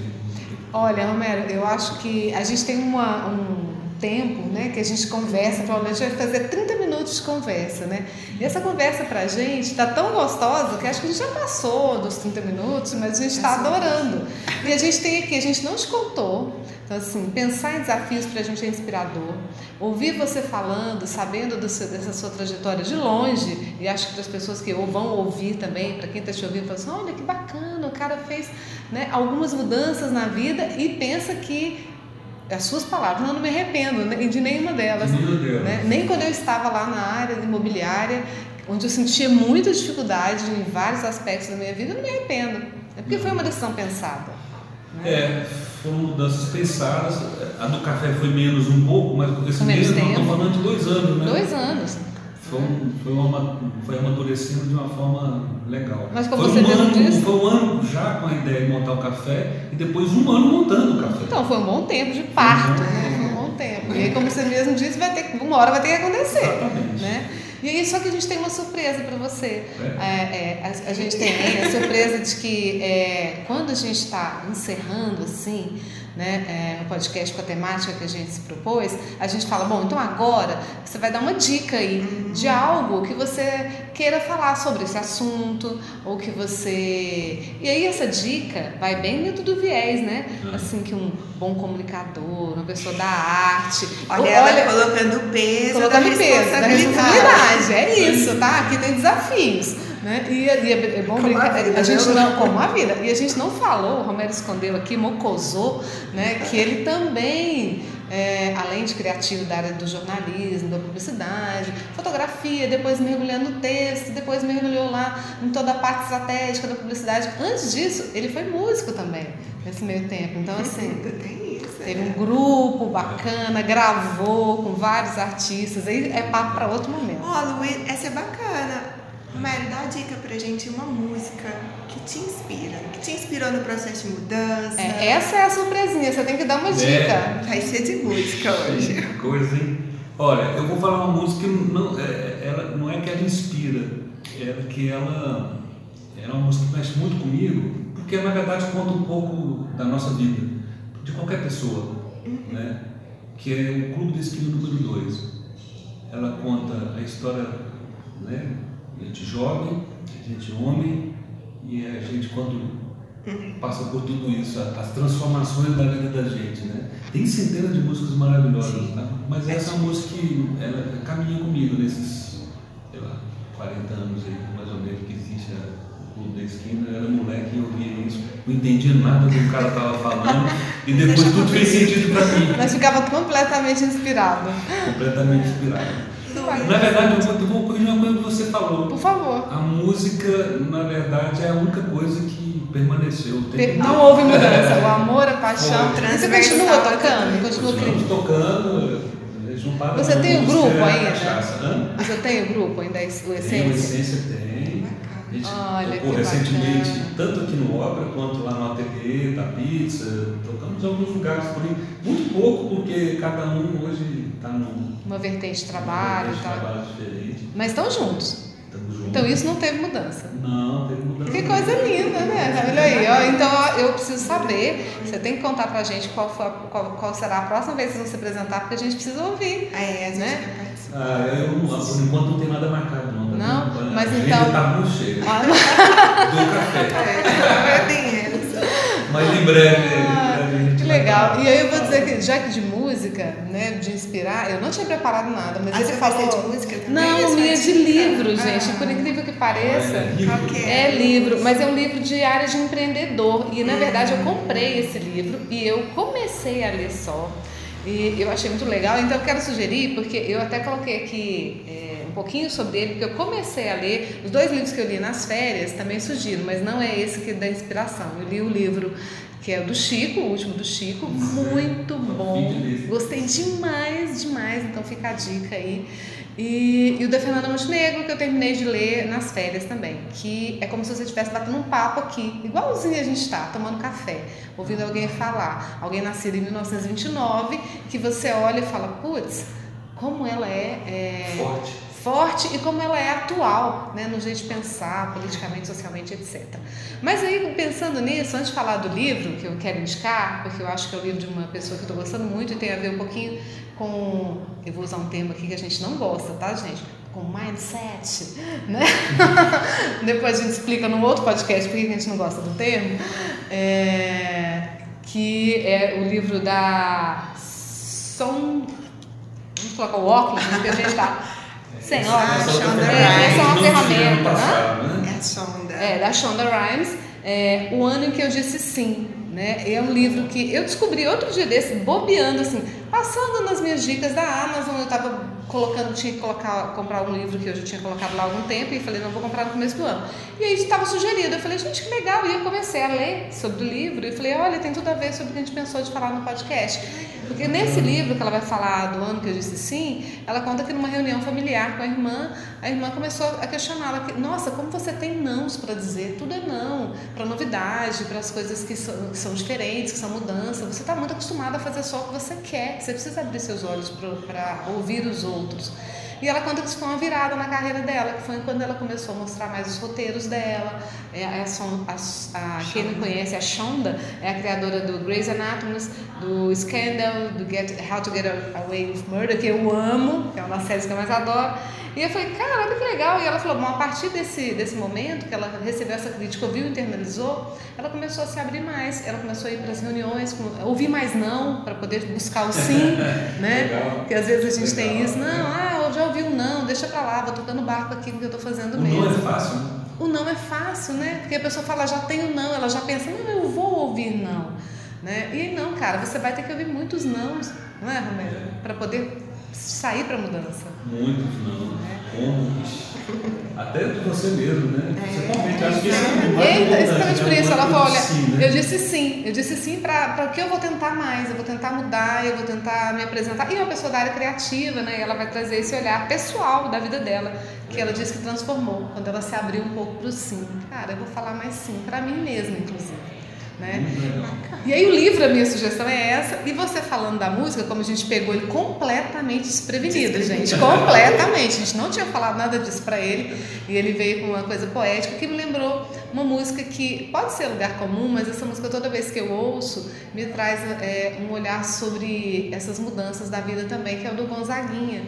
Olha, Romero, eu acho que a gente tem uma, um tempo né, que a gente conversa, provavelmente vai fazer 30 minutos de conversa, né? E essa conversa pra gente tá tão gostosa que acho que a gente já passou dos 30 minutos, mas a gente está adorando. E a gente tem aqui, a gente não te contou. Então, assim, pensar em desafios pra gente é inspirador. Ouvir você falando, sabendo do seu- dessa sua trajetória de longe, e acho que para as pessoas que vão ouvir também, para quem está te ouvindo, fala assim: olha que bacana, o cara fez né, algumas mudanças na vida e pensa que as suas palavras, não, não me arrependo né, de nenhuma delas. Né? Nem quando eu estava lá na área imobiliária, onde eu sentia muita dificuldade em vários aspectos da minha vida, eu não me arrependo. É porque foi uma decisão pensada. né? É, foram mudanças pensadas. A do café foi menos um pouco, mas esse mesmo, nós estamos falando de dois anos, né? Dois anos. Foi, um- foi, uma, foi amadurecendo de uma forma legal. Mas como foi você um mesmo ano, disse- Foi um ano já com a ideia de montar o café e depois um ano montando o café. Então, foi um bom tempo de parto, né? Foi um bom tempo. E aí, como você mesmo disse, vai ter, uma hora vai ter que acontecer. Exatamente. Né? E aí, só que a gente tem uma surpresa para você. É. É, a, a, gente tem a surpresa de que quando a gente está encerrando assim, né, é, podcast com a temática que a gente se propôs, a gente fala, bom, então agora você vai dar uma dica aí de algo que você queira falar sobre esse assunto, ou que você. E aí essa dica vai bem dentro do viés, né? Uhum. Assim, que um bom comunicador, uma pessoa da arte. Olha, ela olha, colocando peso. Colocando peso da responsabilidade. É isso, tá? Aqui tem desafios. Né? E, e é, é bom como brincar. A, vida, a gente não, como a vida. E a gente não falou, o Romero escondeu aqui, mocosou, né? que ele também, é, além de criativo da área do jornalismo, da publicidade, fotografia, depois mergulhando no texto, depois mergulhou lá em toda a parte estratégica da publicidade. Antes disso, ele foi músico também, nesse meio tempo. Então, assim. Teve um grupo bacana, gravou com vários artistas, aí é papo para outro momento. Ó, oh, Luiz, essa é bacana. Mário, dá dica pra gente uma música que te inspira, que te inspirou no processo de mudança. É, essa é a surpresinha, você tem que dar uma dica. É. Vai ser de música hoje. Que coisa, hein? Olha, eu vou falar uma música que não é, ela, não é que ela inspira, é que ela, ela é uma música que mexe muito comigo, porque na verdade conta um pouco da nossa vida, de qualquer pessoa, uhum. né? que é o Clube da Esquina número 2. Ela conta a história né, a gente jovem, a gente homem, e a gente quando passa por tudo isso, as transformações da vida da gente, né? Tem centenas de músicas maravilhosas, né? mas essa é uma música que ela caminha comigo nesses, sei lá, 40 anos aí, mais ou menos, que existe o Clube da Esquina, eu era moleque e ouvia isso, não entendia nada do que o cara estava falando, e depois tudo fez sentido para mim. Mas ficava completamente inspirado. Completamente inspirado. Na verdade, eu vou corrigir uma coisa que você falou. Por favor. A música, na verdade, é a única coisa que permaneceu. Tem... Não houve mudança. O amor, a paixão. Você continua tocando? Continua Continuamos tocando. Você tem o um grupo ainda? Você tem o um grupo ainda, o Essência? Tem, o Essência tem. A gente Olha, tocou recentemente, bacana. tanto aqui no Ópera quanto lá no ateliê, da pizza, tocamos em alguns lugares por aí. Muito pouco, porque cada um hoje está num. Uma vertente de trabalho. Uma vertente de trabalho diferente. Mas estão juntos. Então isso não teve mudança. Não, teve mudança. Que coisa linda, né? Olha aí, ó. Então eu preciso saber. Você tem que contar pra gente qual, foi qual, qual, será a próxima vez que você vão se apresentar, porque a gente precisa ouvir. É, a gente né? Ah, eu, por enquanto não tem nada marcado, não. Tá não, mas então. tá muito cheio. Ah, do café. É, mas em breve. Ah, que legal. E aí eu vou dizer que, já que de música, né, de inspirar, eu não tinha preparado nada, mas ah, ele falou. de música também? Não, minha de livro, gente. Ah. Por incrível que pareça. É, é livro, mas é um livro de área de empreendedor. E na verdade eu comprei esse livro e eu comecei a ler só. E eu achei muito legal, então eu quero sugerir, porque eu até coloquei aqui é, um pouquinho sobre ele, porque eu comecei a ler, os dois livros que eu li nas férias também sugiro, mas não é esse que dá inspiração. Eu li o livro que é o do Chico, o último do Chico, muito bom. Gostei demais, demais, então fica a dica aí. E, e, o da Fernanda Montenegro, que eu terminei de ler nas férias também, que é como se você estivesse batendo um papo aqui, igualzinho a gente está, tomando café, ouvindo alguém falar, alguém nascido em 1929, que você olha e fala, putz, como ela é, é forte forte e como ela é atual, né, no jeito de pensar, politicamente, socialmente, etc. Mas aí, pensando nisso, antes de falar do livro que eu quero indicar, porque eu acho que é o livro de uma pessoa que eu estou gostando muito e tem a ver um pouquinho com, eu vou usar um termo aqui que a gente não gosta, tá, gente? Com mindset, né? Depois a gente explica num outro podcast por que a gente não gosta do termo. É, que é o livro da Som. Vamos colocar o óculos, porque a gente está Sim, ó, é, essa é uma ferramenta. Né? É a Shonda. É, da Shonda Rhimes. É, o ano em que eu disse sim. Né? É um livro que eu descobri outro dia desse, bobeando, assim, passando nas minhas dicas da Amazon, eu estava colocando, tinha que colocar, comprar um livro que eu já tinha colocado lá há algum tempo e falei, não, vou comprar no começo do ano. E aí estava sugerido, eu falei, gente, que legal. E eu comecei a ler sobre o livro e falei, olha, tem tudo a ver sobre o que a gente pensou de falar no podcast. Porque nesse livro que ela vai falar do ano que eu disse sim, ela conta que numa reunião familiar com a irmã, a irmã começou a questioná-la, nossa, como você tem nãos para dizer? Tudo é não, para novidade, para as coisas que são, que são diferentes, que são mudanças. Você está muito acostumada a fazer só o que você quer, você precisa abrir seus olhos para ouvir os outros. E ela conta que isso foi uma virada na carreira dela, que foi quando ela começou a mostrar mais os roteiros dela. É, a, a, a, quem não conhece, a Shonda é a criadora do Grey's Anatomy, do Scandal, do Get, How to Get Away with Murder, que eu amo, que é uma das séries que eu mais adoro. E eu falei, caramba, que legal. E ela falou, bom, a partir desse, desse momento que ela recebeu essa crítica, ouviu e internalizou, ela começou a se abrir mais. Ela começou a ir para as reuniões, ouvir mais não, para poder buscar o sim, né? Porque às vezes a gente legal. tem isso, não, ah, eu já ouvi o não, deixa para lá, vou tocando barco aqui que eu estou fazendo o mesmo. O não é fácil, né? O não é fácil, né? Porque a pessoa fala, já tenho não, ela já pensa, não, eu vou ouvir não. Né? E não, cara, você vai ter que ouvir muitos não, não é, Romero? Para poder sair para a mudança. Muitos não. É. Como? Até de você mesmo, né? É. Você realmente acha que isso é muito Eita, exatamente por isso. Ela falou, olha, né? eu disse sim. Eu disse sim para o que eu vou tentar mais. Eu vou tentar mudar, eu vou tentar me apresentar. E é uma pessoa da área criativa, né? E ela vai trazer esse olhar pessoal da vida dela, que ela disse que transformou, quando ela se abriu um pouco para o sim. Cara, eu vou falar mais sim, para mim mesma, inclusive. Né? E aí o livro, a minha sugestão é essa, e você falando da música, como a gente pegou ele completamente desprevenido, gente, completamente, a gente não tinha falado nada disso para ele, e ele veio com uma coisa poética que me lembrou uma música que pode ser lugar comum, mas essa música toda vez que eu ouço me traz é, um olhar sobre essas mudanças da vida também, que é o do Gonzaguinha,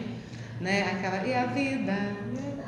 né? Aquela, e a vida,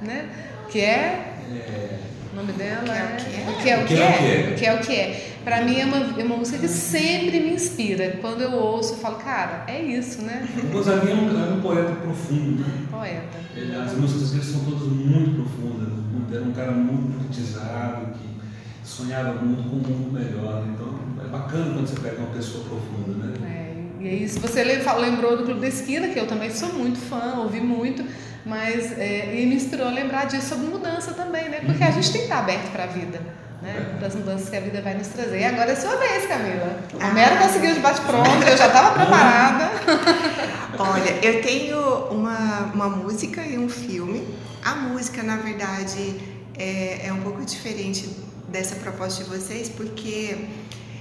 né? Que é... é o nome dela é, o que é o que é. O que é o que é. Para mim é uma, é uma música que sempre me inspira. Quando eu ouço, eu falo, cara, é isso, né? O Gonzaguinha é um, é um poeta profundo. Né? Poeta. Ele, as músicas dele são todas muito profundas. Era um cara muito politizado, que sonhava muito com um mundo melhor. Então é bacana quando você pega uma pessoa profunda, né? É, e aí, se você lembrou do Clube da Esquina, que eu também sou muito fã, ouvi muito mas é, e me inspirou a lembrar disso sobre mudança também, né? Porque a gente tem que estar aberto para a vida, né? Para as mudanças que a vida vai nos trazer. E agora é sua vez, Camila. A Mera conseguiu de bate-pronto, eu já estava preparada. Olha, eu tenho uma, uma música e um filme. A música, na verdade, é, é um pouco diferente dessa proposta de vocês, porque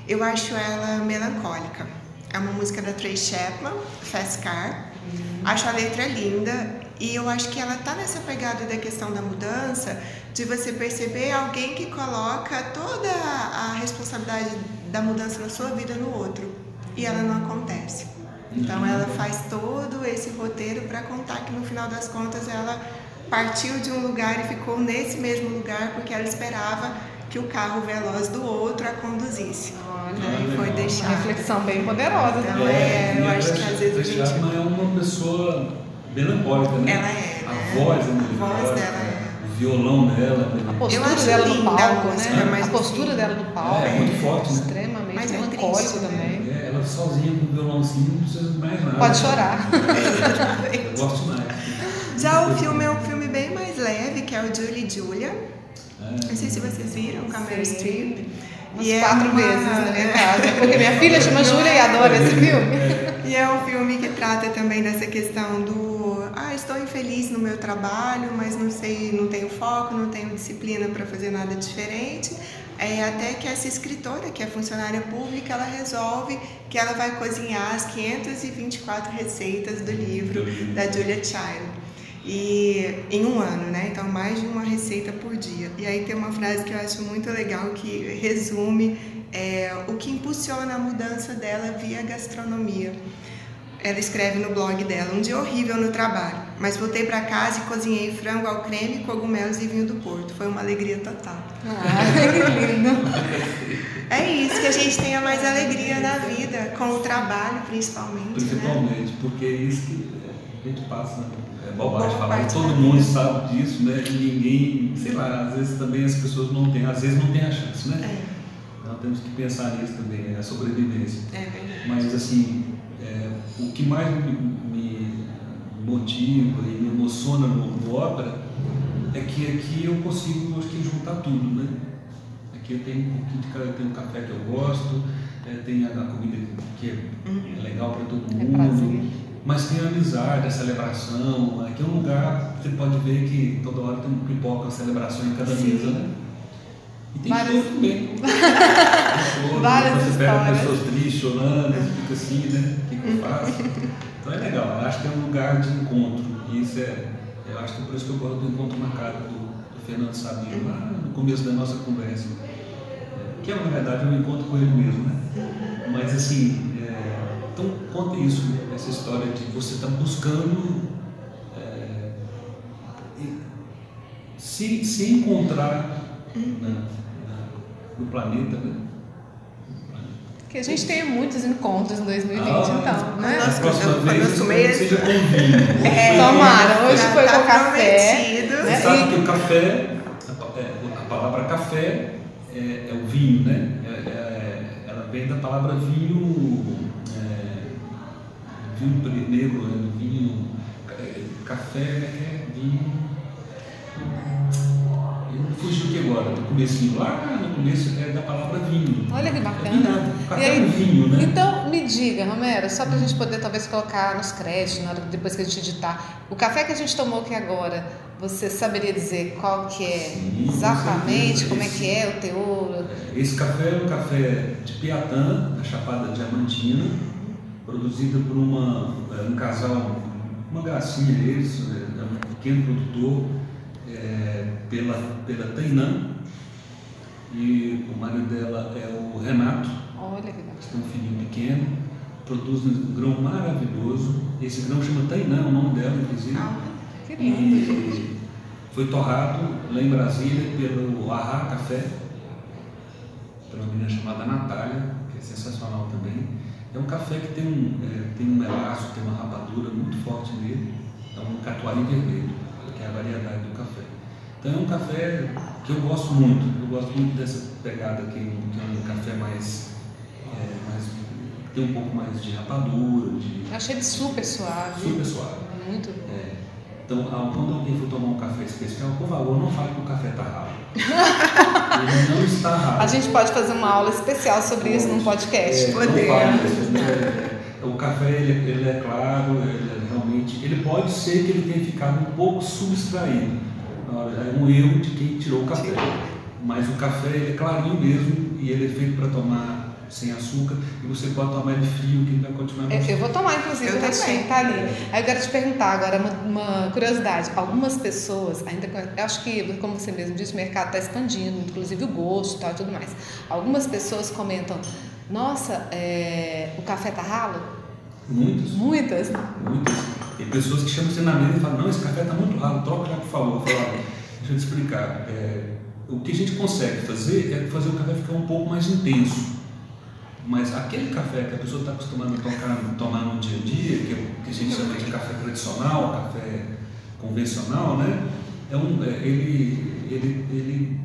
eu acho ela melancólica. É uma música da Tracy Chapman, Fast Car. Uhum. Acho a letra linda e eu acho que ela tá nessa pegada da questão da mudança, de você perceber alguém que coloca toda a responsabilidade da mudança na sua vida no outro e ela não acontece. Então uhum. ela faz todo esse roteiro para contar que no final das contas ela partiu de um lugar e ficou nesse mesmo lugar porque ela esperava que o carro veloz do outro a conduzisse. Olha, e foi deixar. Uma reflexão bem poderosa. Então, é, eu acho que às vezes a gente. é uma pessoa melancólica, né? Ela é. A né? voz é A voz dela é. Violão dela. Né? A postura dela no palco, né? A postura assim. dela no palco. É, muito forte, né? Extremamente Mas melancólico é né? também. É, ela sozinha com o violãozinho não precisa mais nada. Pode chorar. É, eu gosto mais. Já o filme é um filme bem mais leve, que é o Julie Julia. É. Não sei se vocês viram, com a Meryl Streep. Umas e quatro é uma... vezes na minha casa. Porque minha filha chama Júlia e adora esse filme. E é um filme que trata também dessa questão do ah, estou infeliz no meu trabalho, mas não sei, não tenho foco, não tenho disciplina para fazer nada diferente. É até que essa escritora, que é funcionária pública, ela resolve que ela vai cozinhar as 524 receitas do livro da Julia Child e em um ano, né? Então mais de uma receita por dia. E aí tem uma frase que eu acho muito legal que resume é, o que impulsiona a mudança dela via gastronomia. Ela escreve no blog dela: um dia horrível no trabalho, mas voltei para casa e cozinhei frango ao creme, cogumelos e vinho do Porto. Foi uma alegria total. Ah, que lindo! É isso que a gente tenha mais alegria na vida, com o trabalho principalmente. Né? Principalmente, né? porque é isso que a gente passa. Né? bobagem falar, todo mundo sabe disso, né? E ninguém, sei lá, às vezes também as pessoas não têm, às vezes não têm a chance, né? É. Então temos que pensar nisso também, né? a sobrevivência. É verdade. Mas assim, é, o que mais me, me, motiva e me emociona no, no ópera é que aqui eu consigo, acho que, juntar tudo, né? Aqui eu tenho um pouquinho de cada, tenho um café que eu gosto, é, tem a, a comida que é, uhum. legal para todo é mundo. É mas tem a amizade, a celebração. Aqui é um lugar que você pode ver que toda hora tem um pipoca, uma celebração em cada Sim. mesa, né? E tem Várias... choro também. choro, Várias você histórias. pega pessoas tristes, chorando, fica assim, né? O que, que eu faço? Então é legal, eu acho que é um lugar de encontro. E isso é, eu acho que é por isso que eu gosto do encontro marcado do, do Fernando Sabino, lá no começo da nossa conversa. Que é, na verdade, um encontro com ele mesmo, né? Mas, assim, é, então conta isso, essa história de você estar tá buscando é, se, se encontrar na, na, no planeta, né? Que a gente tenha muitos encontros em 2020, ah, então, né? A próxima vez que seja com vinho. É, Tomara, hoje foi tá com café. Né? Você sabe que o café, a, a palavra café é, é, o vinho, né? É, é, ela vem da palavra vinho, é, vinho negro, né? vinho, é, café é vinho agora, no começo lá, no começo é da palavra vinho. Olha que bacana. É café aí, vinho, né? Então, me diga, Romero, só para a gente poder talvez colocar nos créditos, na hora, depois que a gente editar, o café que a gente tomou aqui agora, você saberia dizer qual que é Sim, exatamente, como é que é o teor? Esse café é um café de Piatã, da Chapada Diamantina, produzido por uma, é, um casal, uma gracinha eles, é um pequeno produtor, é, pela, pela Tainã, e o marido dela é o Renato. Olha que Tem um filhinho pequeno, produz um grão maravilhoso. Esse grão chama Tainã, é o nome dela, inclusive. Ah, que lindo, e Foi torrado lá em Brasília pelo Arra Café, pela menina chamada Natália, que é sensacional também. É um café que tem um, é, tem um melaço, tem uma rapadura muito forte nele, é um catuari vermelho, que é a variedade do café. Então é um café que eu gosto muito, eu gosto muito dessa pegada que, que é um café mais, é, mais tem um pouco mais de rapadura, de. Achei ele super suave. Super suave. Muito. É. Então, quando alguém for tomar um café especial, por favor, não fale que o café está ralo. ele não está ralo. A gente pode fazer uma aula especial sobre pode. isso num podcast. É, Podemos. Né? o café, ele, ele, é claro, ele é realmente. Ele pode ser que ele tenha ficado um pouco subtraído é um erro de quem tirou o café. Mas o café é clarinho mesmo e ele é feito para tomar sem açúcar e você pode tomar ele frio que ele vai continuar eu, eu vou tomar inclusive eu o restinho tá ali aí eu quero te perguntar agora uma, uma, curiosidade. Algumas pessoas ainda eu acho que como você mesmo disse o mercado está expandindo inclusive o gosto tal, e tudo mais. Algumas pessoas comentam nossa é, o café tá ralo? Muitas. Muitas? Muitas tem pessoas que chamam você na mesa e falam, não, esse café está muito raro, troca já por favor. Eu falo, deixa eu te explicar. É, o que a gente consegue fazer é fazer o café ficar um pouco mais intenso. Mas aquele café que a pessoa está acostumada a tocar, tomar no dia a dia, que, é, que a gente chama de café tradicional, café convencional, né? É um, é, ele, ele, ele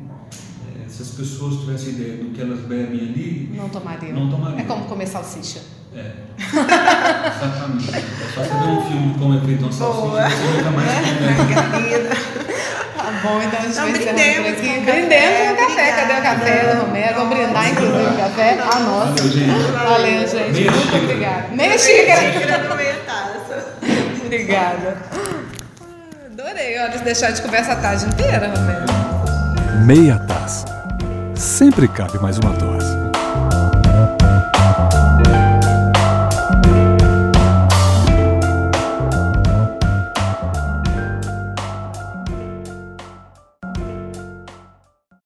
é, se as pessoas tivessem ideia do que elas bebem ali, não tomariam. Não tomariam. É como comer salsicha. É. Exatamente. É só você ver um filme como é feito uma salsicha, você nunca mais come. Tá bom, então a gente vai encerrando por aqui. Brindemos no café. Cadê o café do Romero? Vamos brindar, inclusive, o café. Ah, nossa. Valeu, gente. Valeu, gente. Meia Muito xícara. obrigada. Meia xícara. Xícara meia taça. Obrigada. Adorei. Olha, deixar de conversa a tarde inteira, Romero. Meia taça. Sempre cabe mais uma dose.